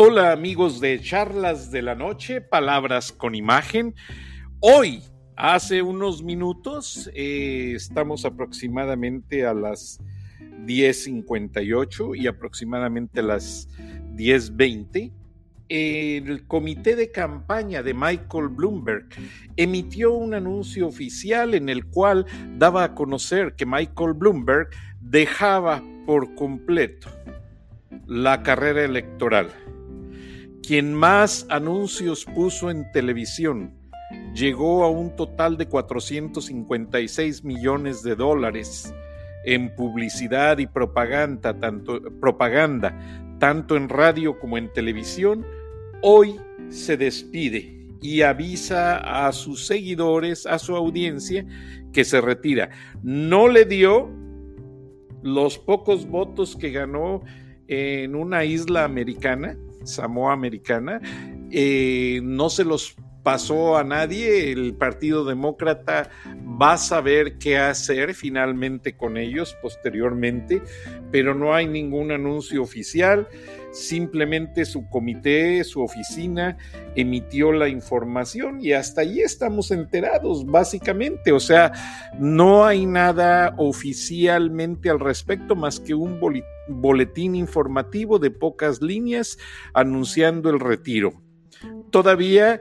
Hola amigos de Charlas de la Noche, Palabras con Imagen. Hoy, hace unos minutos, eh, estamos aproximadamente a las 10.58 y aproximadamente a las 10.20. El comité de campaña de Michael Bloomberg emitió un anuncio oficial en el cual daba a conocer que Michael Bloomberg dejaba por completo la carrera electoral quien más anuncios puso en televisión, llegó a un total de 456 millones de dólares en publicidad y propaganda, tanto, propaganda, tanto en radio como en televisión, hoy se despide y avisa a sus seguidores, a su audiencia, que se retira. No le dio los pocos votos que ganó en una isla americana, Samoa Americana, eh, no se los pasó a nadie, el Partido Demócrata va a saber qué hacer finalmente con ellos posteriormente, pero no hay ningún anuncio oficial, simplemente su comité, su oficina emitió la información y hasta ahí estamos enterados, básicamente, o sea, no hay nada oficialmente al respecto más que un boletín informativo de pocas líneas anunciando el retiro. Todavía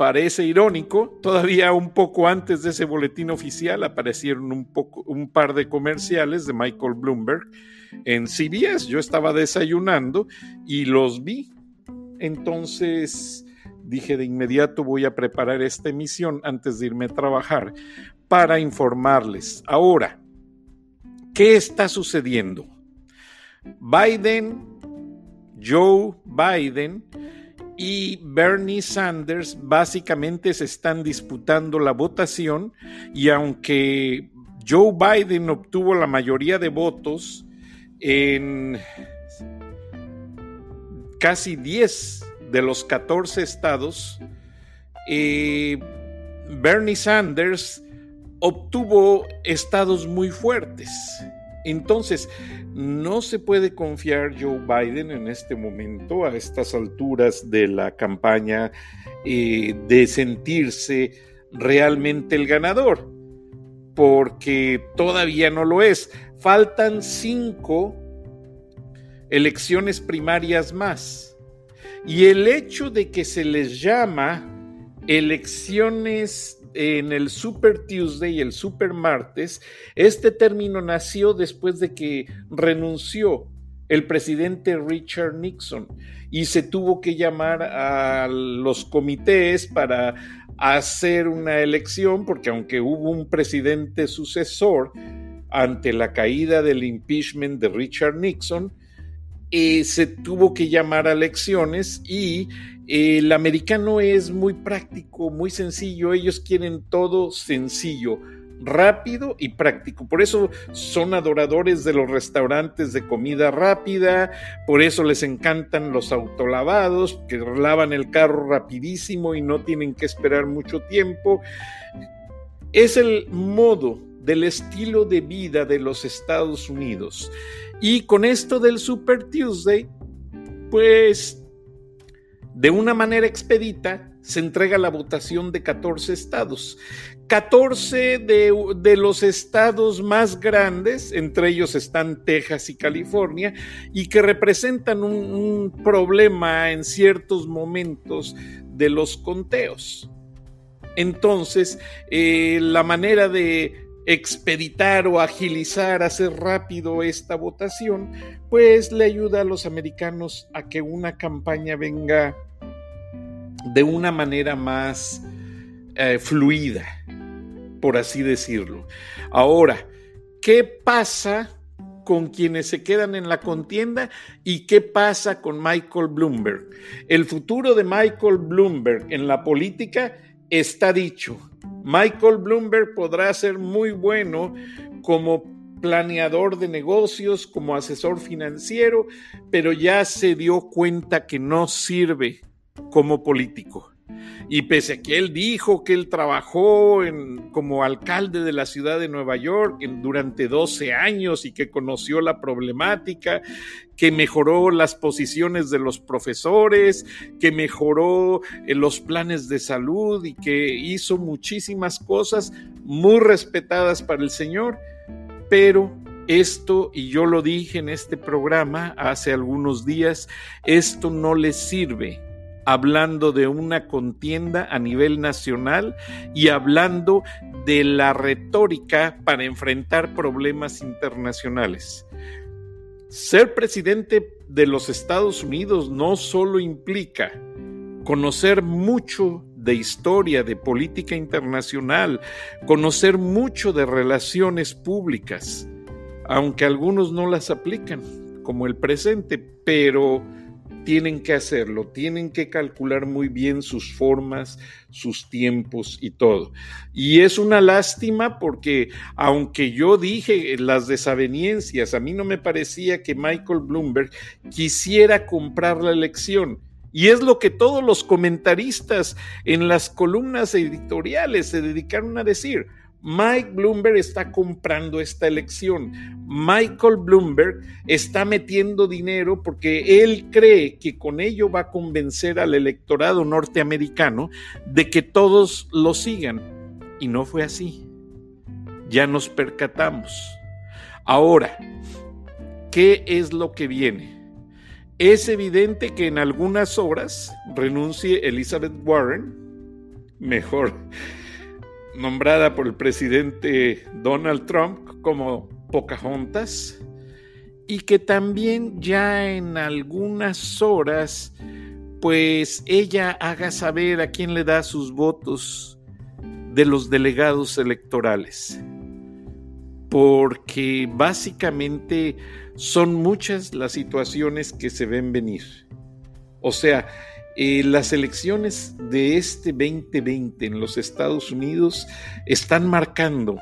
parece irónico, todavía un poco antes de ese boletín oficial aparecieron un, par de comerciales de Michael Bloomberg en CBS. Yo estaba desayunando y los vi. Entonces dije de inmediato voy a preparar esta emisión antes de irme a trabajar para informarles. Ahora, ¿qué está sucediendo? Biden, Joe Biden, y Bernie Sanders básicamente se están disputando la votación y aunque Joe Biden obtuvo la mayoría de votos en casi 10 de los 14 estados, eh, Bernie Sanders obtuvo estados muy fuertes. Entonces, no se puede confiar Joe Biden en este momento, a estas alturas de la campaña, eh, de sentirse realmente el ganador, porque todavía no lo es. Faltan cinco elecciones primarias más. Y el hecho de que se les llama elecciones en el Super Tuesday y el Super Martes, este término nació después de que renunció el presidente Richard Nixon y se tuvo que llamar a los comités para hacer una elección, porque aunque hubo un presidente sucesor ante la caída del impeachment de Richard Nixon, eh, se tuvo que llamar a elecciones y el americano es muy práctico, muy sencillo, ellos quieren todo sencillo, rápido y práctico. Por eso son adoradores de los restaurantes de comida rápida, por eso les encantan los autolavados, que lavan el carro rapidísimo y no tienen que esperar mucho tiempo. Es el modo del estilo de vida de los Estados Unidos. Y con esto del Super Tuesday, pues de una manera expedita, se entrega la votación de 14 estados. 14 de, los estados más grandes, entre ellos están Texas y California, y que representan un, problema en ciertos momentos de los conteos. Entonces, eh, la manera de expeditar o agilizar, hacer rápido esta votación, pues le ayuda a los americanos a que una campaña venga de una manera más eh, fluida, por así decirlo. Ahora, ¿qué pasa con quienes se quedan en la contienda y qué pasa con Michael Bloomberg? El futuro de Michael Bloomberg en la política está dicho. Michael Bloomberg podrá ser muy bueno como planeador de negocios, como asesor financiero, pero ya se dio cuenta que no sirve como político. Y pese a que él dijo que él trabajó como alcalde de la ciudad de Nueva York durante 12 años y que conoció la problemática, que mejoró las posiciones de los profesores, que mejoró eh, los planes de salud y que hizo muchísimas cosas muy respetadas para el Señor, pero esto, y yo lo dije en este programa hace algunos días, esto no le sirve hablando de una contienda a nivel nacional y hablando de la retórica para enfrentar problemas internacionales. Ser presidente de los Estados Unidos no solo implica conocer mucho de historia, de política internacional, conocer mucho de relaciones públicas, aunque algunos no las aplican, como el presente, pero tienen que hacerlo, tienen que calcular muy bien sus formas, sus tiempos y todo. Y es una lástima porque aunque yo dije las desavenencias, a mí no me parecía que Michael Bloomberg quisiera comprar la elección. Y es lo que todos los comentaristas en las columnas editoriales se dedicaron a decir. Mike Bloomberg está comprando esta elección. Michael Bloomberg está metiendo dinero porque él cree que con ello va a convencer al electorado norteamericano de que todos lo sigan. Y no fue así. Ya nos percatamos. Ahora, ¿qué es lo que viene? Es evidente que en algunas horas renuncie Elizabeth Warren, mejor nombrada por el presidente Donald Trump como Pocahontas y que también ya en algunas horas pues ella haga saber a quién le da sus votos de los delegados electorales. Porque básicamente son muchas las situaciones que se ven venir. O sea, eh, las elecciones de este 2020 en los Estados Unidos están marcando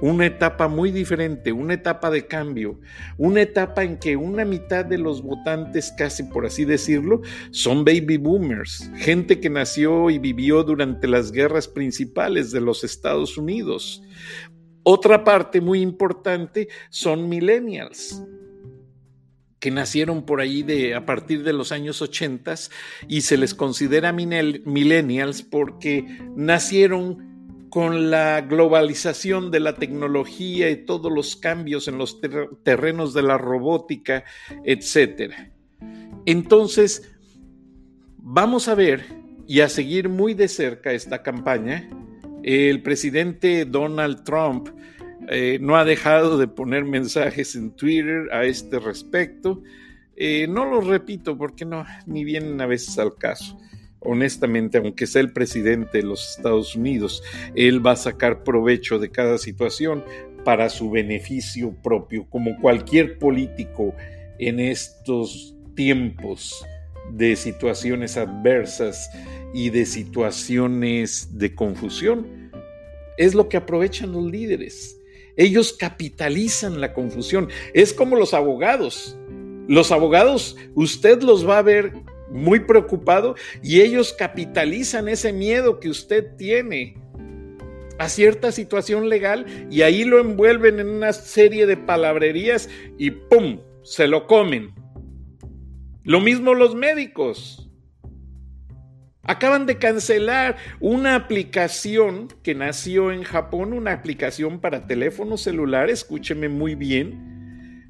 una etapa muy diferente, una etapa de cambio, una etapa en que una mitad de los votantes, casi por así decirlo, son baby boomers, gente que nació y vivió durante las guerras principales de los Estados Unidos. Otra parte muy importante son millennials, que nacieron por ahí de a partir de los años 80 y se les considera millennials porque nacieron con la globalización de la tecnología y todos los cambios en los terrenos de la robótica, etc. Entonces, vamos a ver y a seguir muy de cerca esta campaña. El presidente Donald Trump eh, no ha dejado de poner mensajes en Twitter a este respecto. Eh, no lo repito porque no, ni vienen a veces al caso. Honestamente, aunque sea el presidente de los Estados Unidos, él va a sacar provecho de cada situación para su beneficio propio, como cualquier político en estos tiempos de situaciones adversas y de situaciones de confusión. Es lo que aprovechan los líderes ellos capitalizan la confusión. Es como los abogados. Los abogados, usted los va a ver muy preocupado y ellos capitalizan ese miedo que usted tiene a cierta situación legal y ahí lo envuelven en una serie de palabrerías y ¡pum! se lo comen. Lo mismo los médicos. Acaban de cancelar una aplicación que nació en Japón, una aplicación para teléfono celular, escúcheme muy bien.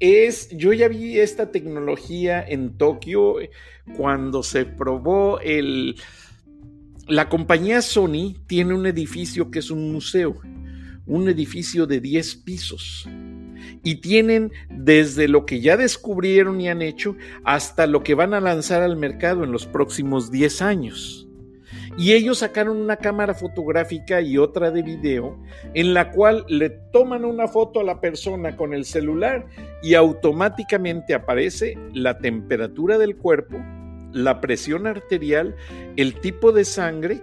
Es, yo ya vi esta tecnología en Tokio cuando se probó el... La compañía Sony tiene un edificio que es un museo, un edificio de 10 pisos y tienen desde lo que ya descubrieron y han hecho hasta lo que van a lanzar al mercado en los próximos 10 años. Y ellos sacaron una cámara fotográfica y otra de video en la cual le toman una foto a la persona con el celular y automáticamente aparece la temperatura del cuerpo, la presión arterial, el tipo de sangre,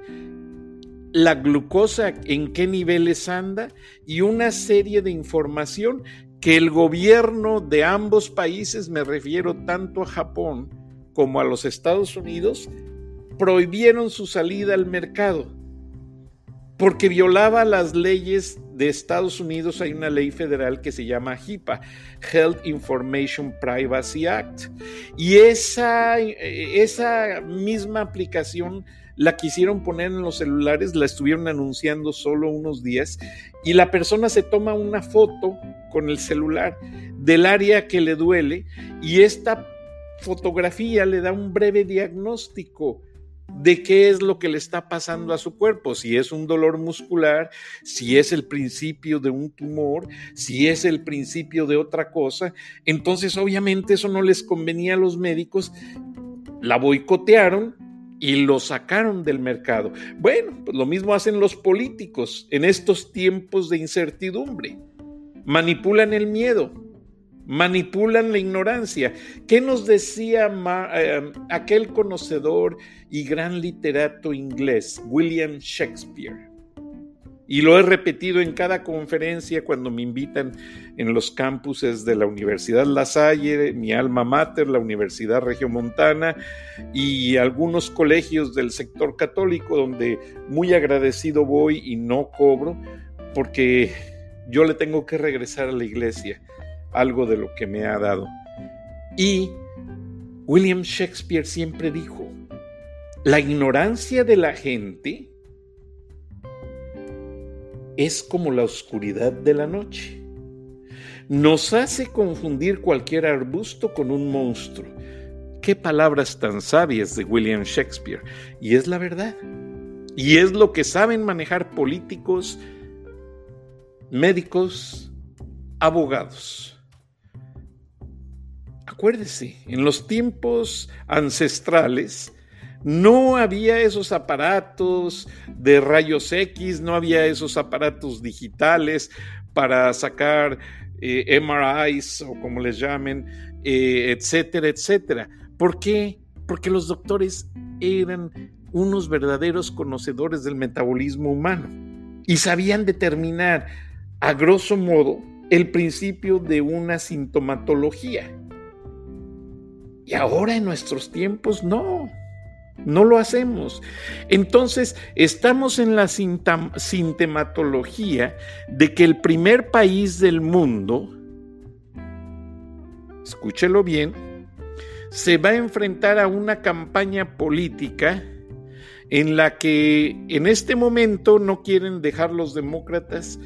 la glucosa en qué niveles anda y una serie de información que el gobierno de ambos países, me refiero tanto a Japón como a los Estados Unidos, prohibieron su salida al mercado porque violaba las leyes de Estados Unidos. Hay una ley federal que se llama HIPAA, Health Information Privacy Act. Y esa, esa misma aplicación la quisieron poner en los celulares, la estuvieron anunciando solo unos días y la persona se toma una foto con el celular del área que le duele y esta fotografía le da un breve diagnóstico de qué es lo que le está pasando a su cuerpo, si es un dolor muscular, si es el principio de un tumor, si es el principio de otra cosa. Entonces, obviamente eso no les convenía a los médicos, la boicotearon y lo sacaron del mercado. Bueno, pues lo mismo hacen los políticos en estos tiempos de incertidumbre. Manipulan el miedo, manipulan la ignorancia. ¿Qué nos decía eh, aquel conocedor y gran literato inglés, William Shakespeare? Y lo he repetido en cada conferencia cuando me invitan en los campuses de la Universidad La Salle, mi alma mater, la Universidad Regiomontana y algunos colegios del sector católico donde muy agradecido voy y no cobro porque yo le tengo que regresar a la iglesia algo de lo que me ha dado. Y William Shakespeare siempre dijo, la ignorancia de la gente es como la oscuridad de la noche. Nos hace confundir cualquier arbusto con un monstruo. Qué palabras tan sabias de William Shakespeare. Y es la verdad. Y es lo que saben manejar políticos, médicos, abogados. Acuérdese, en los tiempos ancestrales no había esos aparatos de rayos X, no había esos aparatos digitales para sacar eh, MRIs o como les llamen, eh, etcétera, etcétera. ¿Por qué? Porque los doctores eran unos verdaderos conocedores del metabolismo humano y sabían determinar a grosso modo el principio de una sintomatología. Y ahora en nuestros tiempos no, no lo hacemos. Entonces, estamos en la sintematología de que el primer país del mundo, escúchelo bien, se va a enfrentar a una campaña política en la que en este momento no quieren dejar los demócratas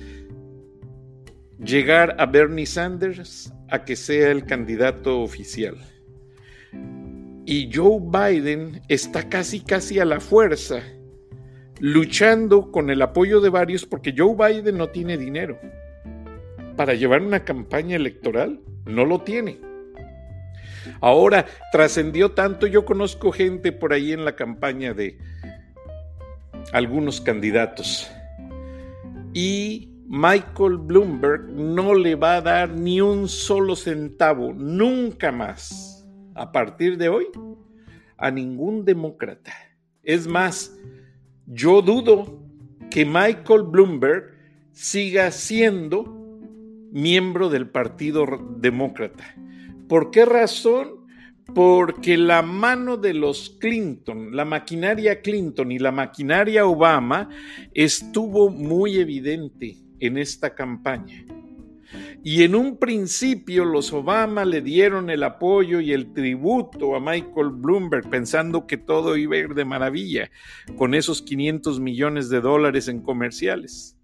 llegar a Bernie Sanders a que sea el candidato oficial y Joe Biden está casi casi a la fuerza luchando con el apoyo de varios porque Joe Biden no tiene dinero para llevar una campaña electoral, no lo tiene. Ahora trascendió tanto, yo conozco gente por ahí en la campaña de algunos candidatos y Michael Bloomberg no le va a dar ni un solo centavo, nunca más a partir de hoy a ningún demócrata. Es más, yo dudo que Michael Bloomberg siga siendo miembro del Partido Demócrata. ¿Por qué razón? Porque la mano de los Clinton, la maquinaria Clinton y la maquinaria Obama estuvo muy evidente en esta campaña. Y en un principio los Obama le dieron el apoyo y el tributo a Michael Bloomberg pensando que todo iba a ir de maravilla con esos 500 millones de dólares en comerciales.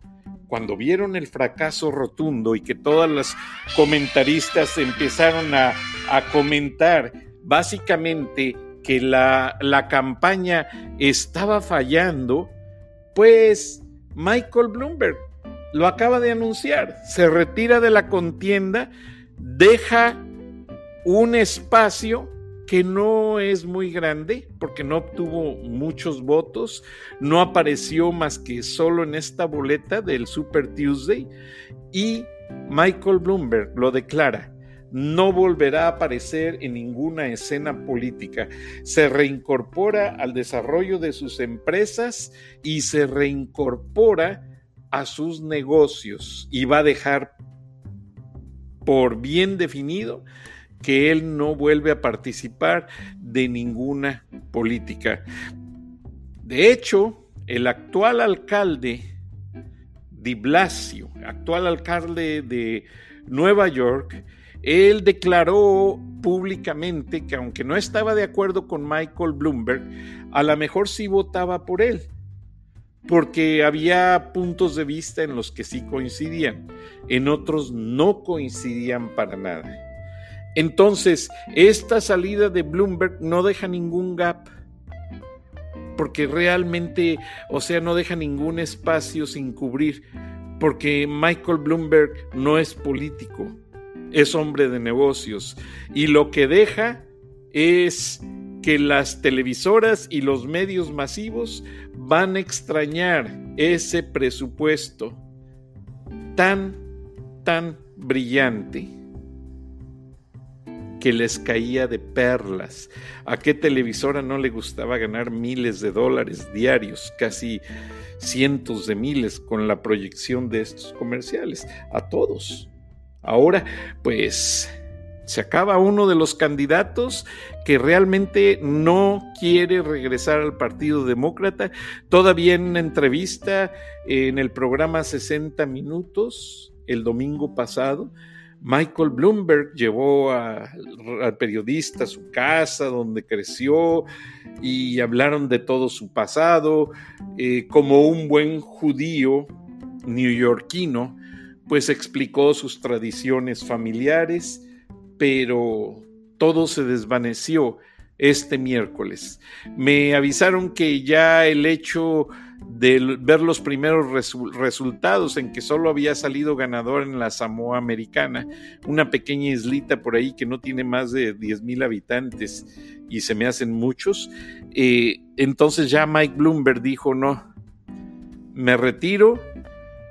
Cuando vieron el fracaso rotundo y que todas las comentaristas empezaron a, comentar básicamente que la, la campaña estaba fallando, pues Michael Bloomberg lo acaba de anunciar, se retira de la contienda, deja un espacio que no es muy grande porque no obtuvo muchos votos, no apareció más que solo en esta boleta del Super Tuesday y Michael Bloomberg lo declara, no volverá a aparecer en ninguna escena política. Se reincorpora al desarrollo de sus empresas y se reincorpora a sus negocios y va a dejar por bien definido que él no vuelve a participar de ninguna política. De hecho, el actual alcalde de Blasio, actual alcalde de Nueva York, él declaró públicamente que aunque no estaba de acuerdo con Michael Bloomberg, a lo mejor sí votaba por él, porque había puntos de vista en los que sí coincidían, en otros no coincidían para nada. Entonces, esta salida de Bloomberg no deja ningún gap, porque realmente, o sea, no deja ningún espacio sin cubrir, porque Michael Bloomberg no es político, es hombre de negocios y lo que deja es que las televisoras y los medios masivos van a extrañar ese presupuesto tan, tan brillante que les caía de perlas. ¿A qué televisora no le gustaba ganar miles de dólares diarios, casi cientos de miles con la proyección de estos comerciales? A todos. Ahora, pues, se acaba uno de los candidatos que realmente no quiere regresar al Partido Demócrata. Todavía en una entrevista en el programa 60 Minutos el domingo pasado, Michael Bloomberg llevó al periodista a su casa donde creció y hablaron de todo su pasado. Eh, como un buen judío neoyorquino, pues explicó sus tradiciones familiares, pero todo se desvaneció este miércoles. Me avisaron que ya el hecho de ver los primeros resultados en que solo había salido ganador en la Samoa Americana, una pequeña islita por ahí que no tiene más de 10 mil habitantes y se me hacen muchos, eh, entonces ya Mike Bloomberg dijo, no, me retiro,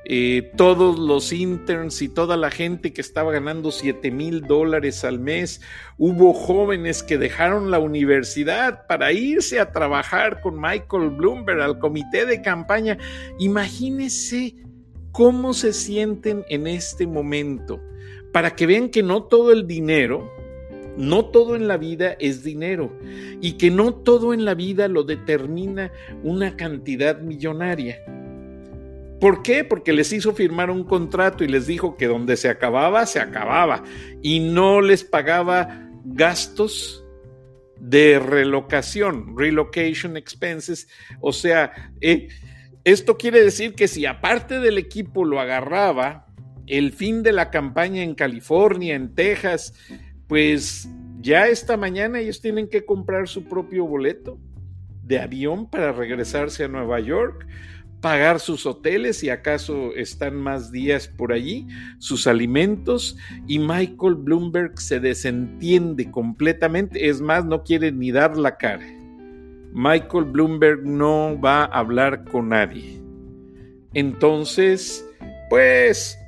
eh, todos los interns y toda la gente que estaba ganando 7 mil dólares al mes. Hubo jóvenes que dejaron la universidad para irse a trabajar con Michael Bloomberg al comité de campaña. Imagínense cómo se sienten en este momento, para que vean que no todo el dinero, no todo en la vida es dinero y que no todo en la vida lo determina una cantidad millonaria. ¿Por qué? Porque les hizo firmar un contrato y les dijo que donde se acababa, se acababa. Y no les pagaba gastos de relocación, relocation expenses. O sea, eh, esto quiere decir que si aparte del equipo lo agarraba, el fin de la campaña en California, en Texas, pues ya esta mañana ellos tienen que comprar su propio boleto de avión para regresarse a Nueva York pagar sus hoteles si acaso están más días por allí, sus alimentos y Michael Bloomberg se desentiende completamente, es más, no quiere ni dar la cara. Michael Bloomberg no va a hablar con nadie. Entonces, pues,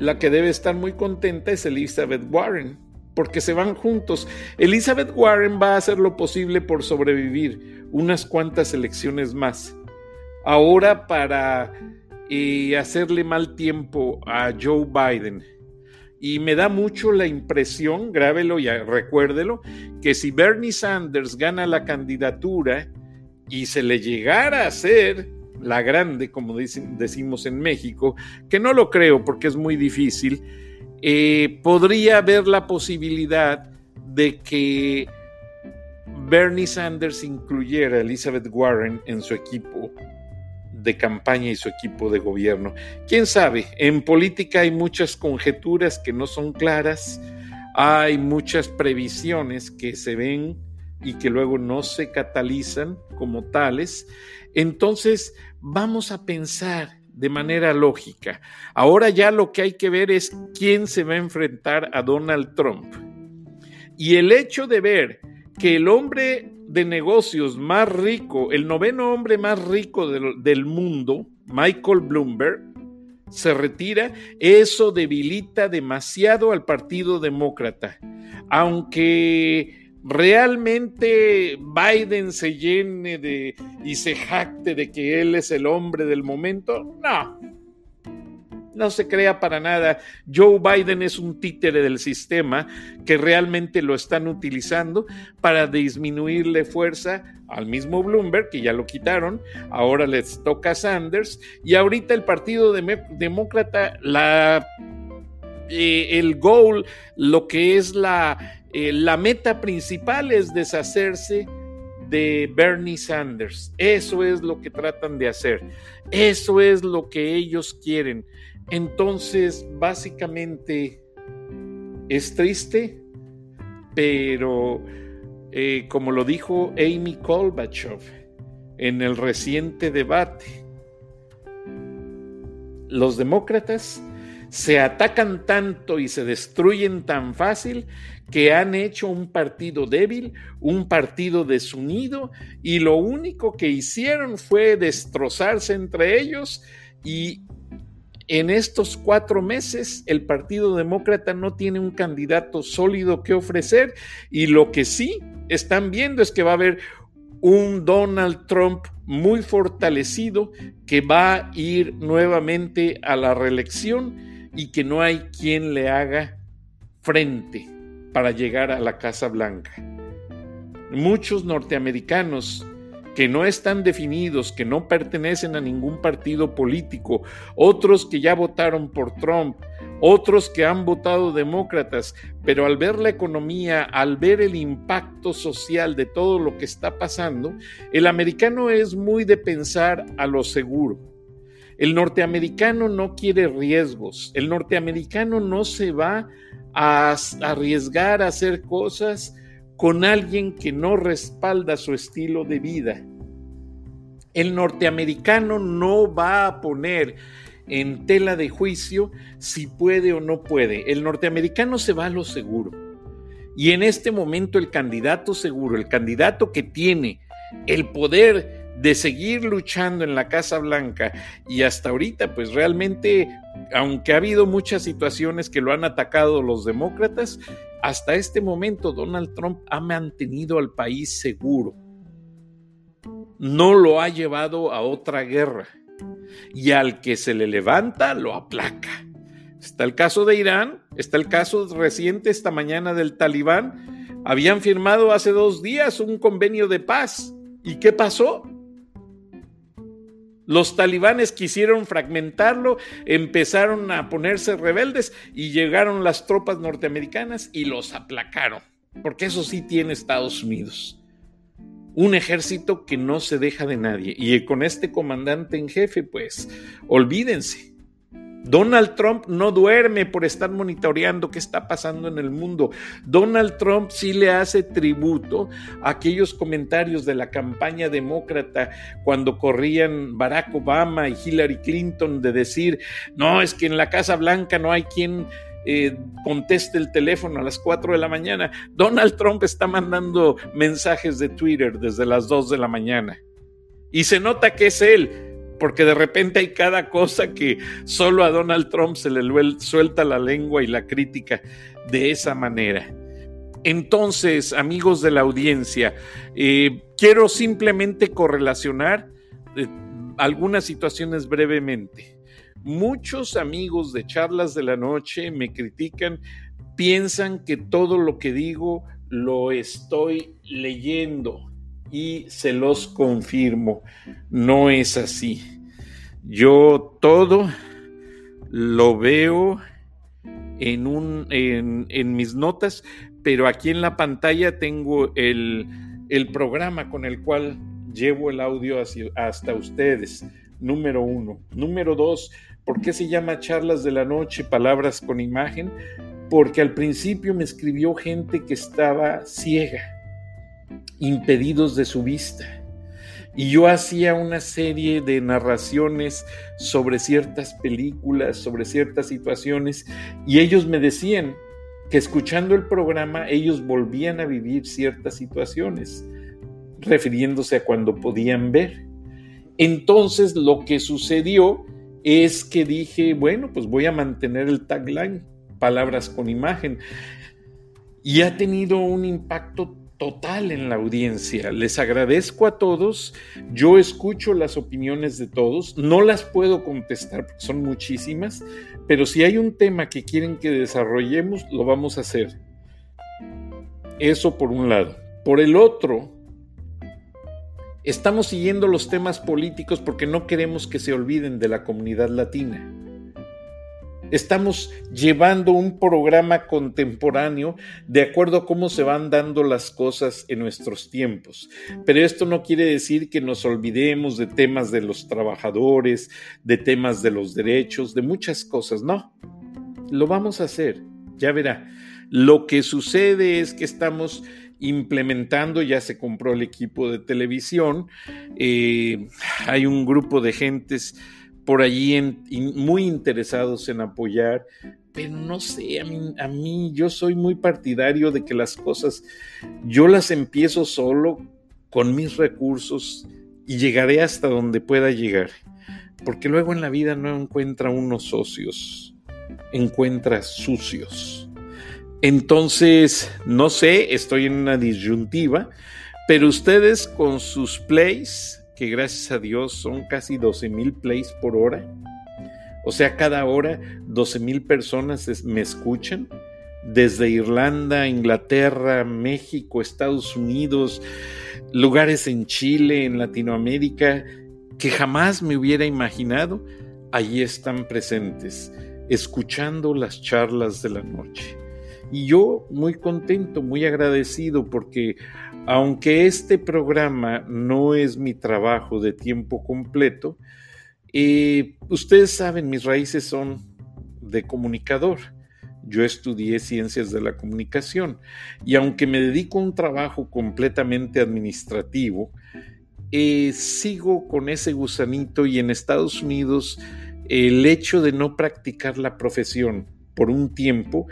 la que debe estar muy contenta es Elizabeth Warren, porque se van juntos. Elizabeth Warren va a hacer lo posible por sobrevivir unas cuantas elecciones más ahora para eh, hacerle mal tiempo a Joe Biden. Y me da mucho la impresión, grábelo y recuérdelo, que si Bernie Sanders gana la candidatura y se le llegara a hacer la grande, como decimos en México, que no lo creo porque es muy difícil, eh, podría haber la posibilidad de que Bernie Sanders incluyera a Elizabeth Warren en su equipo de campaña y su equipo de gobierno. ¿Quién sabe? En política hay muchas conjeturas que no son claras, hay muchas previsiones que se ven y que luego no se catalizan como tales. Entonces, vamos a pensar de manera lógica. Ahora ya lo que hay que ver es quién se va a enfrentar a Donald Trump. Y el hecho de ver que el hombre de negocios más rico, el noveno hombre más rico del, mundo, Michael Bloomberg, se retira, eso debilita demasiado al Partido Demócrata. Aunque realmente Biden se llene de y se jacte de que él es el hombre del momento, no, no se crea para nada. Joe Biden es un títere del sistema que realmente lo están utilizando para disminuirle fuerza al mismo Bloomberg, que ya lo quitaron, ahora les toca a Sanders, y ahorita el Partido Demócrata, eh, el goal, lo que es eh, la meta principal es deshacerse de Bernie Sanders. Eso es lo que tratan de hacer. Eso es lo que ellos quieren. Entonces, básicamente, es triste, pero eh, como lo dijo Amy Kolbachov en el reciente debate, los demócratas se atacan tanto y se destruyen tan fácil que han hecho un partido débil, un partido desunido, y lo único que hicieron fue destrozarse entre ellos y en estos cuatro meses el Partido Demócrata no tiene un candidato sólido que ofrecer y lo que sí están viendo es que va a haber un Donald Trump muy fortalecido que va a ir nuevamente a la reelección y que no hay quien le haga frente para llegar a la Casa Blanca. Muchos norteamericanos que no están definidos, que no pertenecen a ningún partido político, otros que ya votaron por Trump, otros que han votado demócratas, pero al ver la economía, al ver el impacto social de todo lo que está pasando, el americano es muy de pensar a lo seguro. El norteamericano no quiere riesgos, el norteamericano no se va a arriesgar a hacer cosas con alguien que no respalda su estilo de vida. El norteamericano no va a poner en tela de juicio si puede o no puede. El norteamericano se va a lo seguro. Y en este momento el candidato seguro, el candidato que tiene el poder de seguir luchando en la Casa Blanca y hasta ahorita, pues realmente, aunque ha habido muchas situaciones que lo han atacado los demócratas, hasta este momento Donald Trump ha mantenido al país seguro. No lo ha llevado a otra guerra. Y al que se le levanta, lo aplaca. Está el caso de Irán, está el caso reciente esta mañana del talibán. Habían firmado hace dos días un convenio de paz. ¿Y qué pasó? Los talibanes quisieron fragmentarlo, empezaron a ponerse rebeldes y llegaron las tropas norteamericanas y los aplacaron, porque eso sí tiene Estados Unidos. Un ejército que no se deja de nadie. Y con este comandante en jefe, pues, olvídense Donald Trump no duerme por estar monitoreando qué está pasando en el mundo. Donald Trump sí le hace tributo a aquellos comentarios de la campaña demócrata cuando corrían Barack Obama y Hillary Clinton de decir, no, es que en la Casa Blanca no hay quien eh, conteste el teléfono a las 4 de la mañana. Donald Trump está mandando mensajes de Twitter desde las 2 de la mañana. Y se nota que es él porque de repente hay cada cosa que solo a Donald Trump se le suelta la lengua y la crítica de esa manera. Entonces, amigos de la audiencia, eh, quiero simplemente correlacionar eh, algunas situaciones brevemente. Muchos amigos de charlas de la noche me critican, piensan que todo lo que digo lo estoy leyendo y se los confirmo, no es así. Yo todo lo veo en, mis notas, pero aquí en la pantalla tengo el, programa con el cual llevo el audio hasta ustedes. Número uno. Número dos, ¿por qué se llama charlas de la noche, palabras con imagen? Porque al principio me escribió gente que estaba ciega impedidos de su vista. Y yo hacía una serie de narraciones sobre ciertas películas, sobre ciertas situaciones, y ellos me decían que escuchando el programa ellos volvían a vivir ciertas situaciones, refiriéndose a cuando podían ver. Entonces lo que sucedió es que dije, bueno, pues voy a mantener el tagline, palabras con imagen, y ha tenido un impacto total en la audiencia. Les agradezco a todos. Yo escucho las opiniones de todos. No las puedo contestar porque son muchísimas, pero si hay un tema que quieren que desarrollemos, lo vamos a hacer. Eso por un lado. Por el otro, Estamos siguiendo los temas políticos porque no queremos que se olviden de la comunidad latina. Estamos llevando un programa contemporáneo de acuerdo a cómo se van dando las cosas en nuestros tiempos. Pero esto no quiere decir que nos olvidemos de temas de los trabajadores, de temas de los derechos, de muchas cosas. No, lo vamos a hacer, ya verá. Lo que sucede es que estamos implementando, ya se compró el equipo de televisión, eh, hay un grupo de gentes por allí muy interesados en apoyar, pero no sé, a mí, a mí yo soy muy partidario de que las cosas yo las empiezo solo con mis recursos y llegaré hasta donde pueda llegar, porque luego en la vida no encuentra unos socios, encuentra sucios. Entonces, no sé, estoy en una disyuntiva, pero ustedes con sus plays que gracias a Dios son casi 12 mil plays por hora. O sea, cada hora 12 mil personas me escuchan. Desde Irlanda, Inglaterra, México, Estados Unidos, lugares en Chile, en Latinoamérica, que jamás me hubiera imaginado, allí están presentes, escuchando las charlas de la noche. Y yo muy contento, muy agradecido porque aunque este programa no es mi trabajo de tiempo completo, eh, ustedes saben, mis raíces son de comunicador. Yo estudié ciencias de la comunicación y aunque me dedico a un trabajo completamente administrativo, eh, sigo con ese gusanito y en Estados Unidos el hecho de no practicar la profesión por un tiempo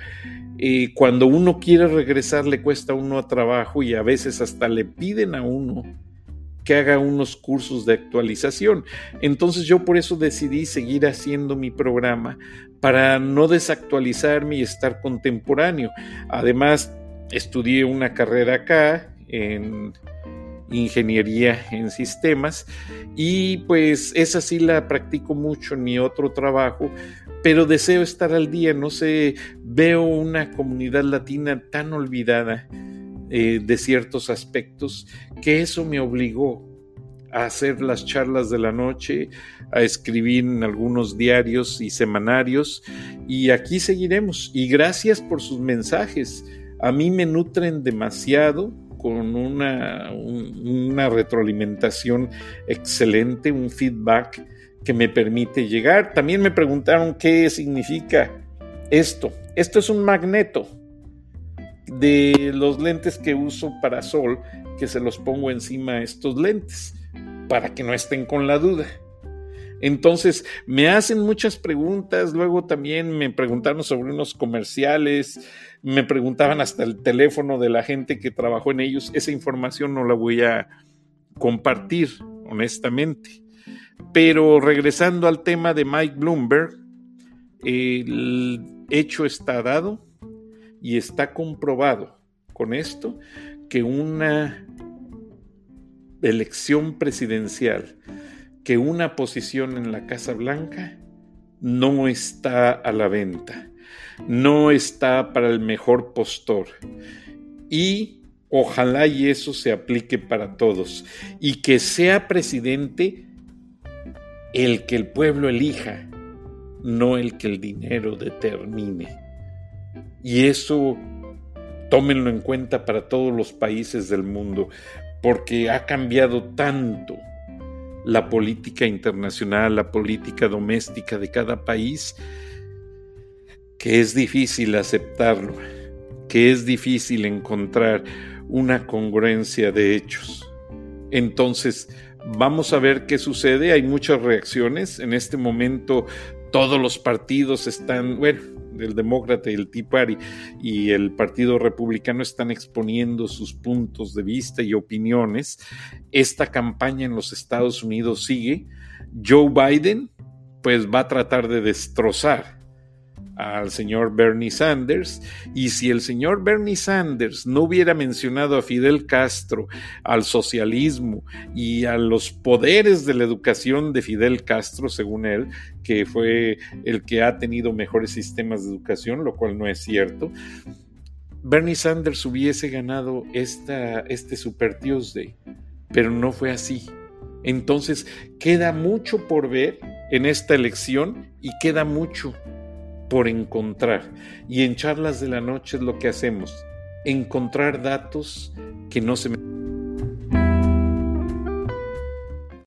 cuando uno quiere regresar le cuesta uno a trabajo y a veces hasta le piden a uno que haga unos cursos de actualización. Entonces yo por eso decidí seguir haciendo mi programa para no desactualizarme y estar contemporáneo. Además, estudié una carrera acá en ingeniería en sistemas y pues esa sí la practico mucho en mi otro trabajo pero deseo estar al día, no sé, veo una comunidad latina tan olvidada eh, de ciertos aspectos que eso me obligó a hacer las charlas de la noche, a escribir en algunos diarios y semanarios y aquí seguiremos y gracias por sus mensajes. A mí me nutren demasiado con una, una retroalimentación excelente, un feedback que me permite llegar. También me preguntaron qué significa esto. Esto es un magneto de los lentes que uso para sol, que se los pongo encima a estos lentes, para que no estén con la duda. Entonces, me hacen muchas preguntas, luego también me preguntaron sobre unos comerciales, me preguntaban hasta el teléfono de la gente que trabajó en ellos. Esa información no la voy a compartir, honestamente. Pero regresando al tema de Mike Bloomberg, el hecho está dado y está comprobado con esto que una elección presidencial, que una posición en la Casa Blanca no está a la venta, no está para el mejor postor. Y ojalá y eso se aplique para todos y que sea presidente el que el pueblo elija, no el que el dinero determine. Y eso tómenlo en cuenta para todos los países del mundo, porque ha cambiado tanto la política internacional, la política doméstica de cada país, que es difícil aceptarlo, que es difícil encontrar una congruencia de hechos. Entonces, Vamos a ver qué sucede. Hay muchas reacciones. En este momento todos los partidos están, bueno, el demócrata el Tea Party y el Partido Republicano están exponiendo sus puntos de vista y opiniones. Esta campaña en los Estados Unidos sigue. Joe Biden, pues va a tratar de destrozar al señor Bernie Sanders y si el señor Bernie Sanders no hubiera mencionado a Fidel Castro, al socialismo y a los poderes de la educación de Fidel Castro, según él, que fue el que ha tenido mejores sistemas de educación, lo cual no es cierto, Bernie Sanders hubiese ganado esta, este Super Tuesday pero no fue así. Entonces, queda mucho por ver en esta elección y queda mucho por encontrar. Y en charlas de la noche es lo que hacemos, encontrar datos que no se